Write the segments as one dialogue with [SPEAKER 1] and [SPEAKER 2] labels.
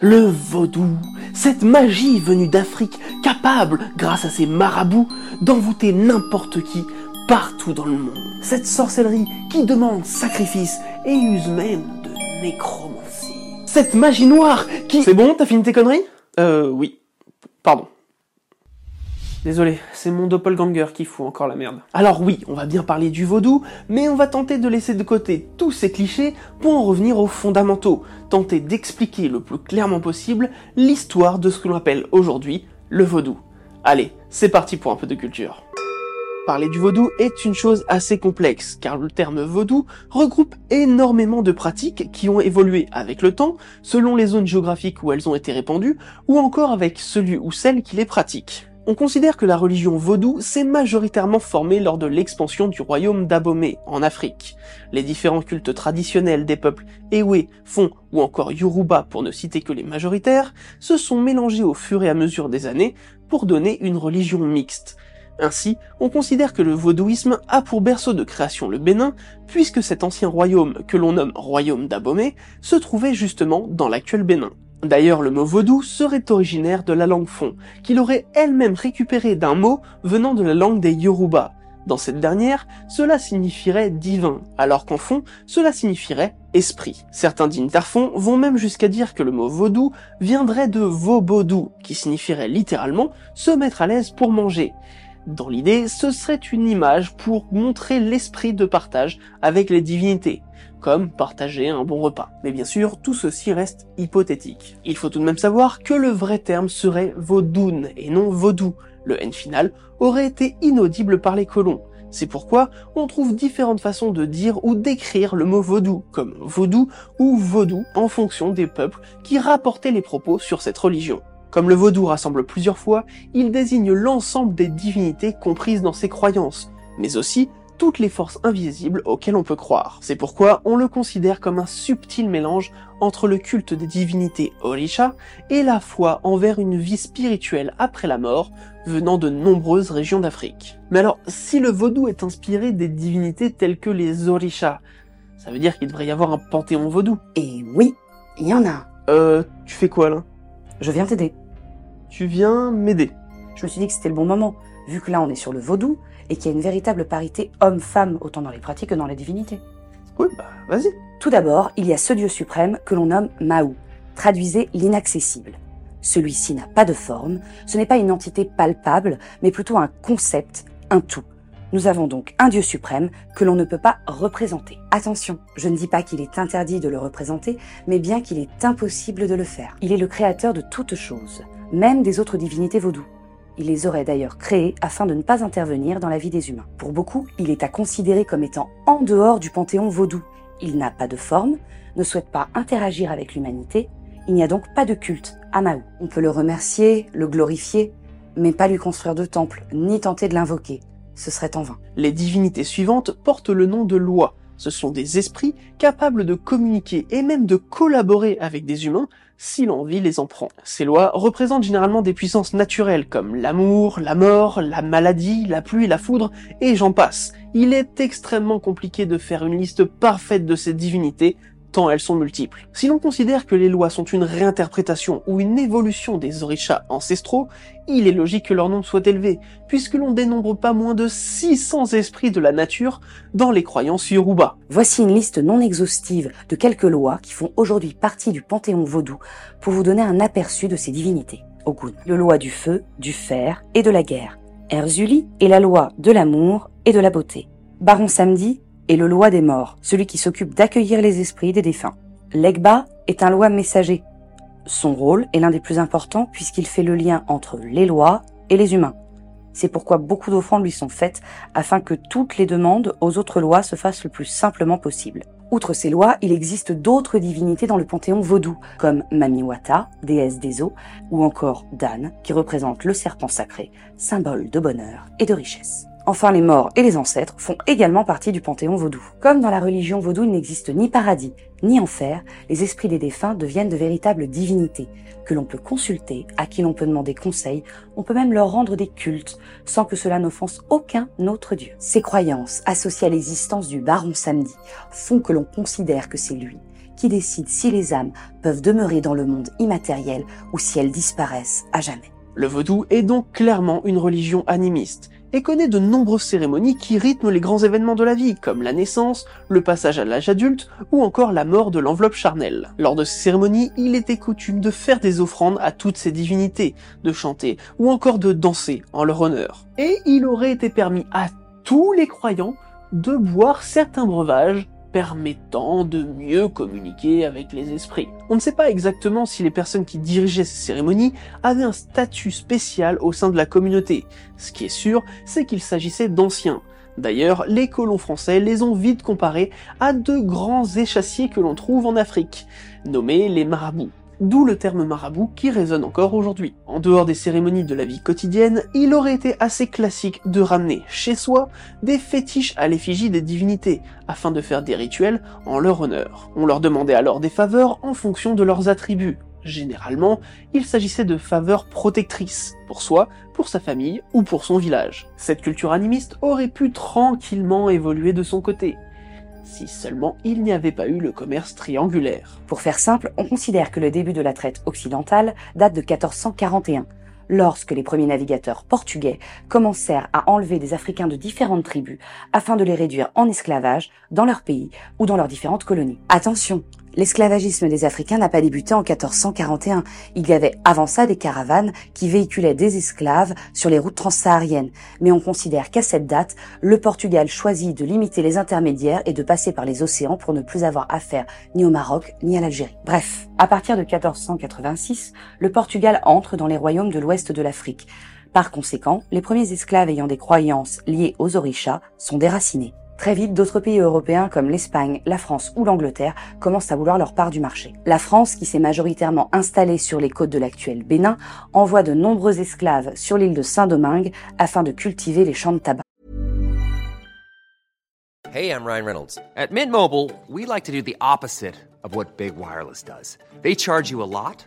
[SPEAKER 1] Le vaudou, cette magie venue d'Afrique, capable, grâce à ses marabouts, d'envoûter n'importe qui partout dans le monde. Cette sorcellerie qui demande sacrifice et use même de nécromancie. Cette magie noire qui... C'est bon, t'as fini tes conneries? Euh, oui. Pardon. Désolé, c'est mon doppelganger qui fout encore la merde. Alors oui, on va bien parler du vaudou, mais on va tenter de laisser de côté tous ces clichés pour en revenir aux fondamentaux, tenter d'expliquer le plus clairement possible l'histoire de ce que l'on appelle aujourd'hui le vaudou. Allez, c'est parti pour un peu de culture. Parler du vaudou est une chose assez complexe, car le terme vaudou regroupe énormément de pratiques qui ont évolué avec le temps, selon les zones géographiques où elles ont été répandues, ou encore avec celui ou celle qui les pratique. On considère que la religion vaudou s'est majoritairement formée lors de l'expansion du royaume d'Abomey en Afrique. Les différents cultes traditionnels des peuples Ewe, Fon ou encore Yoruba pour ne citer que les majoritaires se sont mélangés au fur et à mesure des années pour donner une religion mixte. Ainsi, on considère que le vaudouisme a pour berceau de création le Bénin, puisque cet ancien royaume que l'on nomme royaume d'Abomey se trouvait justement dans l'actuel Bénin. D'ailleurs, le mot vaudou serait originaire de la langue fon, qu'il aurait elle-même récupéré d'un mot venant de la langue des Yoruba. Dans cette dernière, cela signifierait divin, alors qu'en fond, cela signifierait esprit. Certains dignes d'Arfon vont même jusqu'à dire que le mot vaudou viendrait de vaubodou, qui signifierait littéralement se mettre à l'aise pour manger. Dans l'idée, ce serait une image pour montrer l'esprit de partage avec les divinités, comme partager un bon repas. Mais bien sûr, tout ceci reste hypothétique. Il faut tout de même savoir que le vrai terme serait vaudoun et non vaudou. Le N final aurait été inaudible par les colons. C'est pourquoi on trouve différentes façons de dire ou d'écrire le mot vaudou, comme vaudou ou vaudou, en fonction des peuples qui rapportaient les propos sur cette religion. Comme le vaudou rassemble plusieurs fois, il désigne l'ensemble des divinités comprises dans ses croyances, mais aussi toutes les forces invisibles auxquelles on peut croire. C'est pourquoi on le considère comme un subtil mélange entre le culte des divinités Orisha et la foi envers une vie spirituelle après la mort venant de nombreuses régions d'Afrique. Mais alors, si le vaudou est inspiré des divinités telles que les Orisha, ça veut dire qu'il devrait y avoir un panthéon vaudou.
[SPEAKER 2] Et oui, il y en a.
[SPEAKER 1] Euh, tu fais quoi là
[SPEAKER 2] Je viens t'aider.
[SPEAKER 1] Tu viens m'aider.
[SPEAKER 2] Je me suis dit que c'était le bon moment, vu que là on est sur le vaudou et qu'il y a une véritable parité homme-femme autant dans les pratiques que dans les divinités.
[SPEAKER 1] Oui, bah vas-y.
[SPEAKER 2] Tout d'abord, il y a ce dieu suprême que l'on nomme Mahou, traduisez l'inaccessible. Celui-ci n'a pas de forme, ce n'est pas une entité palpable, mais plutôt un concept, un tout. Nous avons donc un Dieu suprême que l'on ne peut pas représenter. Attention, je ne dis pas qu'il est interdit de le représenter, mais bien qu'il est impossible de le faire. Il est le créateur de toutes choses, même des autres divinités vaudou. Il les aurait d'ailleurs créées afin de ne pas intervenir dans la vie des humains. Pour beaucoup, il est à considérer comme étant en dehors du panthéon vaudou. Il n'a pas de forme, ne souhaite pas interagir avec l'humanité, il n'y a donc pas de culte à Mahou. On peut le remercier, le glorifier, mais pas lui construire de temple, ni tenter de l'invoquer. Ce serait en vain.
[SPEAKER 1] Les divinités suivantes portent le nom de loi, Ce sont des esprits capables de communiquer et même de collaborer avec des humains si l'envie les en prend. Ces lois représentent généralement des puissances naturelles comme l'amour, la mort, la maladie, la pluie, la foudre, et j'en passe. Il est extrêmement compliqué de faire une liste parfaite de ces divinités, tant elles sont multiples. Si l'on considère que les lois sont une réinterprétation ou une évolution des orishas ancestraux, il est logique que leur nombre soit élevé, puisque l'on dénombre pas moins de 600 esprits de la nature dans les croyances Yoruba.
[SPEAKER 2] Voici une liste non exhaustive de quelques lois qui font aujourd'hui partie du panthéon vaudou pour vous donner un aperçu de ces divinités. Ogun, le loi du feu, du fer et de la guerre. Erzuli est la loi de l'amour et de la beauté. Baron Samedi est le loi des morts, celui qui s'occupe d'accueillir les esprits des défunts. Legba est un loi messager. Son rôle est l'un des plus importants puisqu'il fait le lien entre les lois et les humains. C'est pourquoi beaucoup d'offrandes lui sont faites afin que toutes les demandes aux autres lois se fassent le plus simplement possible. Outre ces lois, il existe d'autres divinités dans le panthéon vaudou, comme Mamiwata, déesse des eaux, ou encore Dan, qui représente le serpent sacré, symbole de bonheur et de richesse. Enfin, les morts et les ancêtres font également partie du panthéon vaudou. Comme dans la religion vaudou, il n'existe ni paradis, ni enfer, les esprits des défunts deviennent de véritables divinités, que l'on peut consulter, à qui l'on peut demander conseil, on peut même leur rendre des cultes, sans que cela n'offense aucun autre dieu. Ces croyances, associées à l'existence du baron samedi, font que l'on considère que c'est lui qui décide si les âmes peuvent demeurer dans le monde immatériel ou si elles disparaissent à jamais.
[SPEAKER 1] Le vaudou est donc clairement une religion animiste, et connaît de nombreuses cérémonies qui rythment les grands événements de la vie, comme la naissance, le passage à l'âge adulte ou encore la mort de l'enveloppe charnelle. Lors de ces cérémonies, il était coutume de faire des offrandes à toutes ces divinités, de chanter ou encore de danser en leur honneur. Et il aurait été permis à tous les croyants de boire certains breuvages permettant de mieux communiquer avec les esprits. On ne sait pas exactement si les personnes qui dirigeaient ces cérémonies avaient un statut spécial au sein de la communauté. Ce qui est sûr, c'est qu'il s'agissait d'anciens. D'ailleurs, les colons français les ont vite comparés à deux grands échassiers que l'on trouve en Afrique, nommés les marabouts d'où le terme marabout qui résonne encore aujourd'hui. En dehors des cérémonies de la vie quotidienne, il aurait été assez classique de ramener chez soi des fétiches à l'effigie des divinités, afin de faire des rituels en leur honneur. On leur demandait alors des faveurs en fonction de leurs attributs. Généralement, il s'agissait de faveurs protectrices, pour soi, pour sa famille ou pour son village. Cette culture animiste aurait pu tranquillement évoluer de son côté si seulement il n'y avait pas eu le commerce triangulaire.
[SPEAKER 2] Pour faire simple, on considère que le début de la traite occidentale date de 1441, lorsque les premiers navigateurs portugais commencèrent à enlever des Africains de différentes tribus afin de les réduire en esclavage dans leur pays ou dans leurs différentes colonies. Attention, L'esclavagisme des Africains n'a pas débuté en 1441. Il y avait avant ça des caravanes qui véhiculaient des esclaves sur les routes transsahariennes. Mais on considère qu'à cette date, le Portugal choisit de limiter les intermédiaires et de passer par les océans pour ne plus avoir affaire ni au Maroc ni à l'Algérie. Bref, à partir de 1486, le Portugal entre dans les royaumes de l'ouest de l'Afrique. Par conséquent, les premiers esclaves ayant des croyances liées aux orishas sont déracinés. Très vite, d'autres pays européens comme l'Espagne, la France ou l'Angleterre commencent à vouloir leur part du marché. La France, qui s'est majoritairement installée sur les côtes de l'actuel Bénin, envoie de nombreux esclaves sur l'île de Saint-Domingue afin de cultiver les champs de tabac.
[SPEAKER 3] Hey, I'm Ryan Reynolds. At Mint Mobile, we like to do the opposite of what Big Wireless does. They charge you a lot.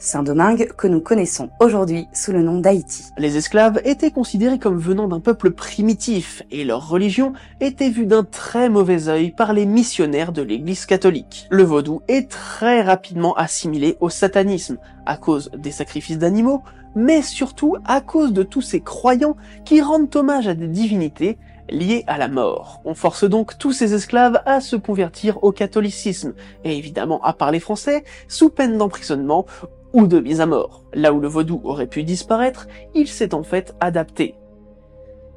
[SPEAKER 2] Saint-Domingue que nous connaissons aujourd'hui sous le nom d'Haïti.
[SPEAKER 1] Les esclaves étaient considérés comme venant d'un peuple primitif et leur religion était vue d'un très mauvais œil par les missionnaires de l'église catholique. Le vaudou est très rapidement assimilé au satanisme à cause des sacrifices d'animaux, mais surtout à cause de tous ces croyants qui rendent hommage à des divinités liées à la mort. On force donc tous ces esclaves à se convertir au catholicisme, et évidemment à parler français, sous peine d'emprisonnement ou de mise à mort. Là où le vaudou aurait pu disparaître, il s'est en fait adapté.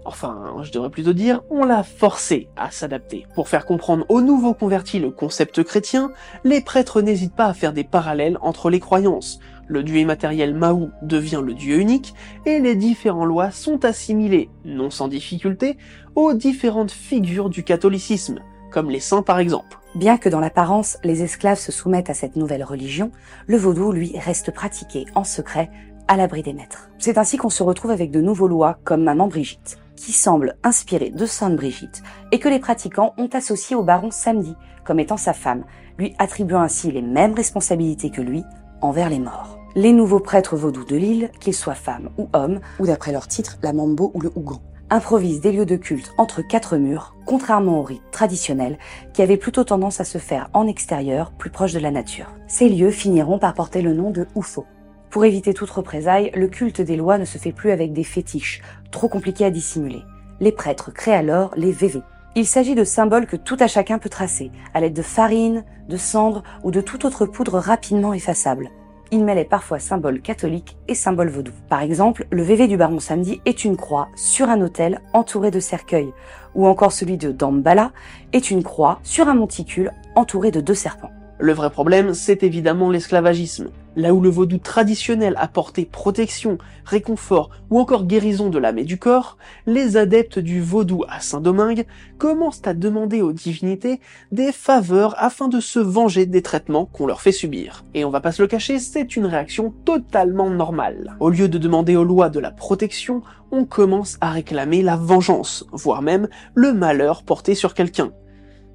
[SPEAKER 1] Enfin, je devrais plutôt dire, on l'a forcé à s'adapter. Pour faire comprendre aux nouveaux convertis le concept chrétien, les prêtres n'hésitent pas à faire des parallèles entre les croyances. Le dieu immatériel Mahou devient le dieu unique, et les différentes lois sont assimilées, non sans difficulté, aux différentes figures du catholicisme, comme les saints par exemple.
[SPEAKER 2] Bien que dans l'apparence les esclaves se soumettent à cette nouvelle religion, le vaudou, lui, reste pratiqué en secret à l'abri des maîtres. C'est ainsi qu'on se retrouve avec de nouveaux lois comme Maman Brigitte, qui semble inspirée de Sainte Brigitte, et que les pratiquants ont associé au baron Samedi comme étant sa femme, lui attribuant ainsi les mêmes responsabilités que lui envers les morts. Les nouveaux prêtres vaudous de l'île, qu'ils soient femmes ou hommes, ou d'après leur titre, la mambo ou le hougan, improvisent des lieux de culte entre quatre murs, contrairement au rite traditionnel qui avait plutôt tendance à se faire en extérieur, plus proche de la nature. Ces lieux finiront par porter le nom de oufo. Pour éviter toute représaille, le culte des lois ne se fait plus avec des fétiches, trop compliqués à dissimuler. Les prêtres créent alors les VV. Il s'agit de symboles que tout à chacun peut tracer, à l'aide de farine, de cendre ou de toute autre poudre rapidement effaçable il mêlait parfois symboles catholiques et symboles vaudous. Par exemple, le VV du baron samedi est une croix sur un autel entouré de cercueils, ou encore celui de Dambala est une croix sur un monticule entouré de deux serpents.
[SPEAKER 1] Le vrai problème, c'est évidemment l'esclavagisme. Là où le vaudou traditionnel apportait protection, réconfort ou encore guérison de l'âme et du corps, les adeptes du vaudou à Saint-Domingue commencent à demander aux divinités des faveurs afin de se venger des traitements qu'on leur fait subir. Et on va pas se le cacher, c'est une réaction totalement normale. Au lieu de demander aux lois de la protection, on commence à réclamer la vengeance, voire même le malheur porté sur quelqu'un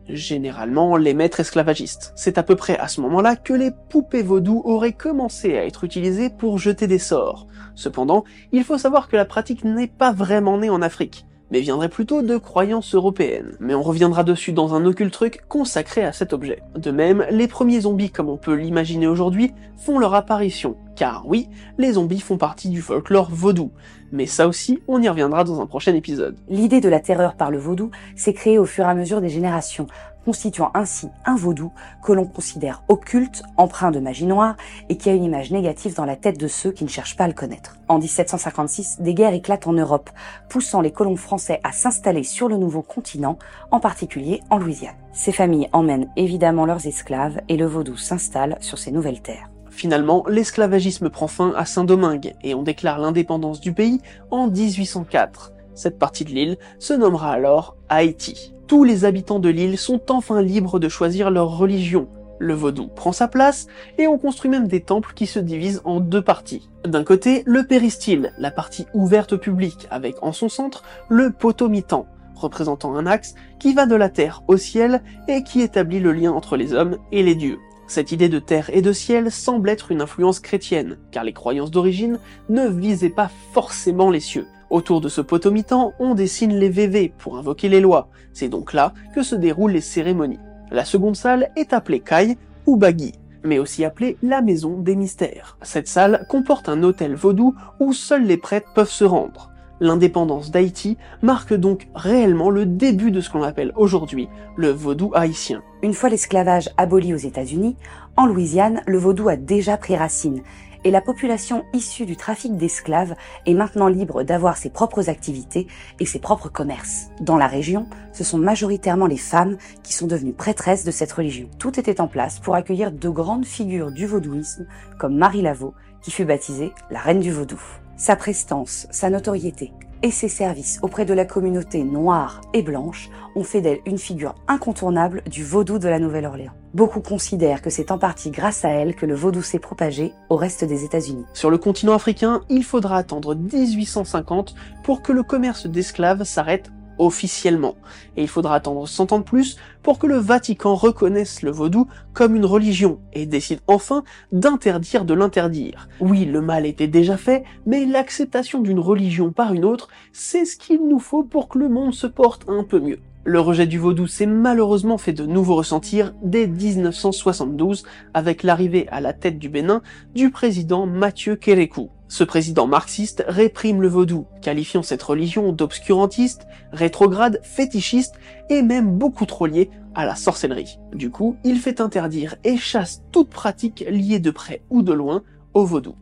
[SPEAKER 1] généralement les maîtres esclavagistes. C'est à peu près à ce moment-là que les poupées vaudou auraient commencé à être utilisées pour jeter des sorts. Cependant, il faut savoir que la pratique n'est pas vraiment née en Afrique mais viendrait plutôt de croyances européennes. Mais on reviendra dessus dans un occulte truc consacré à cet objet. De même, les premiers zombies comme on peut l'imaginer aujourd'hui font leur apparition, car oui, les zombies font partie du folklore vaudou. Mais ça aussi, on y reviendra dans un prochain épisode.
[SPEAKER 2] L'idée de la terreur par le vaudou s'est créée au fur et à mesure des générations, constituant ainsi un vaudou que l'on considère occulte, empreint de magie noire et qui a une image négative dans la tête de ceux qui ne cherchent pas à le connaître. En 1756, des guerres éclatent en Europe, poussant les colons français à s'installer sur le nouveau continent, en particulier en Louisiane. Ces familles emmènent évidemment leurs esclaves et le vaudou s'installe sur ces nouvelles terres.
[SPEAKER 1] Finalement, l'esclavagisme prend fin à Saint-Domingue et on déclare l'indépendance du pays en 1804. Cette partie de l'île se nommera alors Haïti tous les habitants de l'île sont enfin libres de choisir leur religion. Le vaudou prend sa place et on construit même des temples qui se divisent en deux parties. D'un côté, le péristyle, la partie ouverte au public, avec en son centre le potomitan, représentant un axe qui va de la terre au ciel et qui établit le lien entre les hommes et les dieux. Cette idée de terre et de ciel semble être une influence chrétienne, car les croyances d'origine ne visaient pas forcément les cieux. Autour de ce potomitan, on dessine les VV pour invoquer les lois. C'est donc là que se déroulent les cérémonies. La seconde salle est appelée Kai ou Bagui, mais aussi appelée la maison des mystères. Cette salle comporte un hôtel vaudou où seuls les prêtres peuvent se rendre. L'indépendance d'Haïti marque donc réellement le début de ce qu'on appelle aujourd'hui le vaudou haïtien.
[SPEAKER 2] Une fois l'esclavage aboli aux États-Unis, en Louisiane, le vaudou a déjà pris racine et la population issue du trafic d'esclaves est maintenant libre d'avoir ses propres activités et ses propres commerces. Dans la région, ce sont majoritairement les femmes qui sont devenues prêtresses de cette religion. Tout était en place pour accueillir de grandes figures du vaudouisme comme Marie Laveau, qui fut baptisée la reine du vaudou. Sa prestance, sa notoriété et ses services auprès de la communauté noire et blanche ont fait d'elle une figure incontournable du vaudou de la Nouvelle-Orléans. Beaucoup considèrent que c'est en partie grâce à elle que le vaudou s'est propagé au reste des États-Unis.
[SPEAKER 1] Sur le continent africain, il faudra attendre 1850 pour que le commerce d'esclaves s'arrête officiellement. Et il faudra attendre 100 ans de plus pour que le Vatican reconnaisse le vaudou comme une religion et décide enfin d'interdire de l'interdire. Oui, le mal était déjà fait, mais l'acceptation d'une religion par une autre, c'est ce qu'il nous faut pour que le monde se porte un peu mieux. Le rejet du vaudou s'est malheureusement fait de nouveau ressentir dès 1972 avec l'arrivée à la tête du Bénin du président Mathieu Kérékou. Ce président marxiste réprime le vaudou, qualifiant cette religion d'obscurantiste, rétrograde, fétichiste et même beaucoup trop liée à la sorcellerie. Du coup, il fait interdire et chasse toute pratique liée de près ou de loin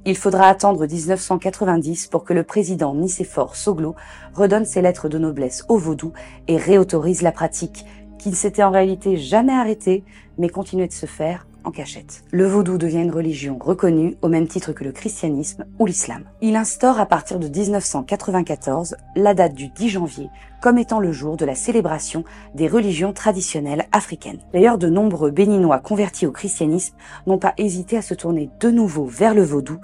[SPEAKER 2] Il faudra attendre 1990 pour que le président Nicéphore Soglo redonne ses lettres de noblesse au vaudou et réautorise la pratique, qui ne s'était en réalité jamais arrêtée, mais continuait de se faire cachette. Le vaudou devient une religion reconnue au même titre que le christianisme ou l'islam. Il instaure à partir de 1994 la date du 10 janvier comme étant le jour de la célébration des religions traditionnelles africaines. D'ailleurs, de nombreux béninois convertis au christianisme n'ont pas hésité à se tourner de nouveau vers le vaudou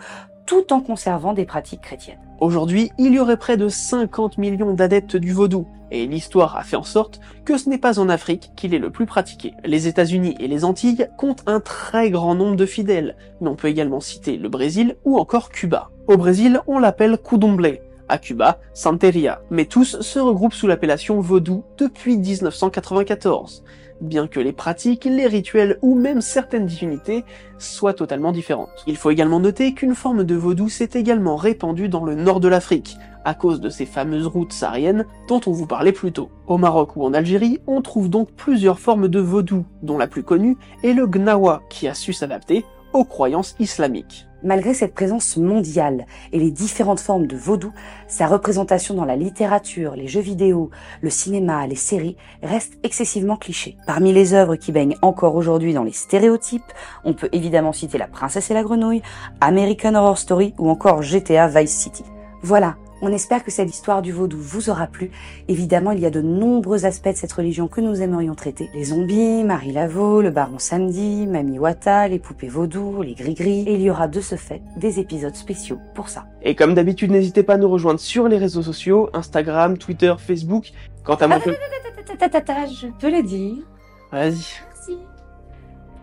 [SPEAKER 2] tout en conservant des pratiques chrétiennes.
[SPEAKER 1] Aujourd'hui, il y aurait près de 50 millions d'adeptes du vaudou, et l'histoire a fait en sorte que ce n'est pas en Afrique qu'il est le plus pratiqué. Les États-Unis et les Antilles comptent un très grand nombre de fidèles, mais on peut également citer le Brésil ou encore Cuba. Au Brésil, on l'appelle Kudomble, à Cuba, Santeria, mais tous se regroupent sous l'appellation vaudou depuis 1994 bien que les pratiques, les rituels ou même certaines divinités soient totalement différentes. Il faut également noter qu'une forme de vaudou s'est également répandue dans le nord de l'Afrique, à cause de ces fameuses routes sahariennes dont on vous parlait plus tôt. Au Maroc ou en Algérie, on trouve donc plusieurs formes de vaudou, dont la plus connue est le gnawa, qui a su s'adapter aux croyances islamiques.
[SPEAKER 2] Malgré cette présence mondiale et les différentes formes de vaudou, sa représentation dans la littérature, les jeux vidéo, le cinéma, les séries reste excessivement cliché. Parmi les œuvres qui baignent encore aujourd'hui dans les stéréotypes, on peut évidemment citer La Princesse et la Grenouille, American Horror Story ou encore GTA Vice City. Voilà, on espère que cette histoire du vaudou vous aura plu. Évidemment, il y a de nombreux aspects de cette religion que nous aimerions traiter. Les zombies, Marie Laveau, le baron Samedi, Mamie Wata, les poupées vaudou, les gris-gris. Et il y aura de ce fait des épisodes spéciaux pour ça.
[SPEAKER 1] Et comme d'habitude, n'hésitez pas à nous rejoindre sur les réseaux sociaux, Instagram, Twitter, Facebook. Quant à moi...
[SPEAKER 2] Je peux le dire.
[SPEAKER 1] Vas-y.
[SPEAKER 2] Merci.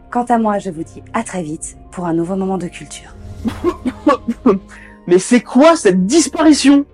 [SPEAKER 2] Quant à moi, je vous dis à très vite pour un nouveau moment de culture.
[SPEAKER 1] Mais c'est quoi cette disparition?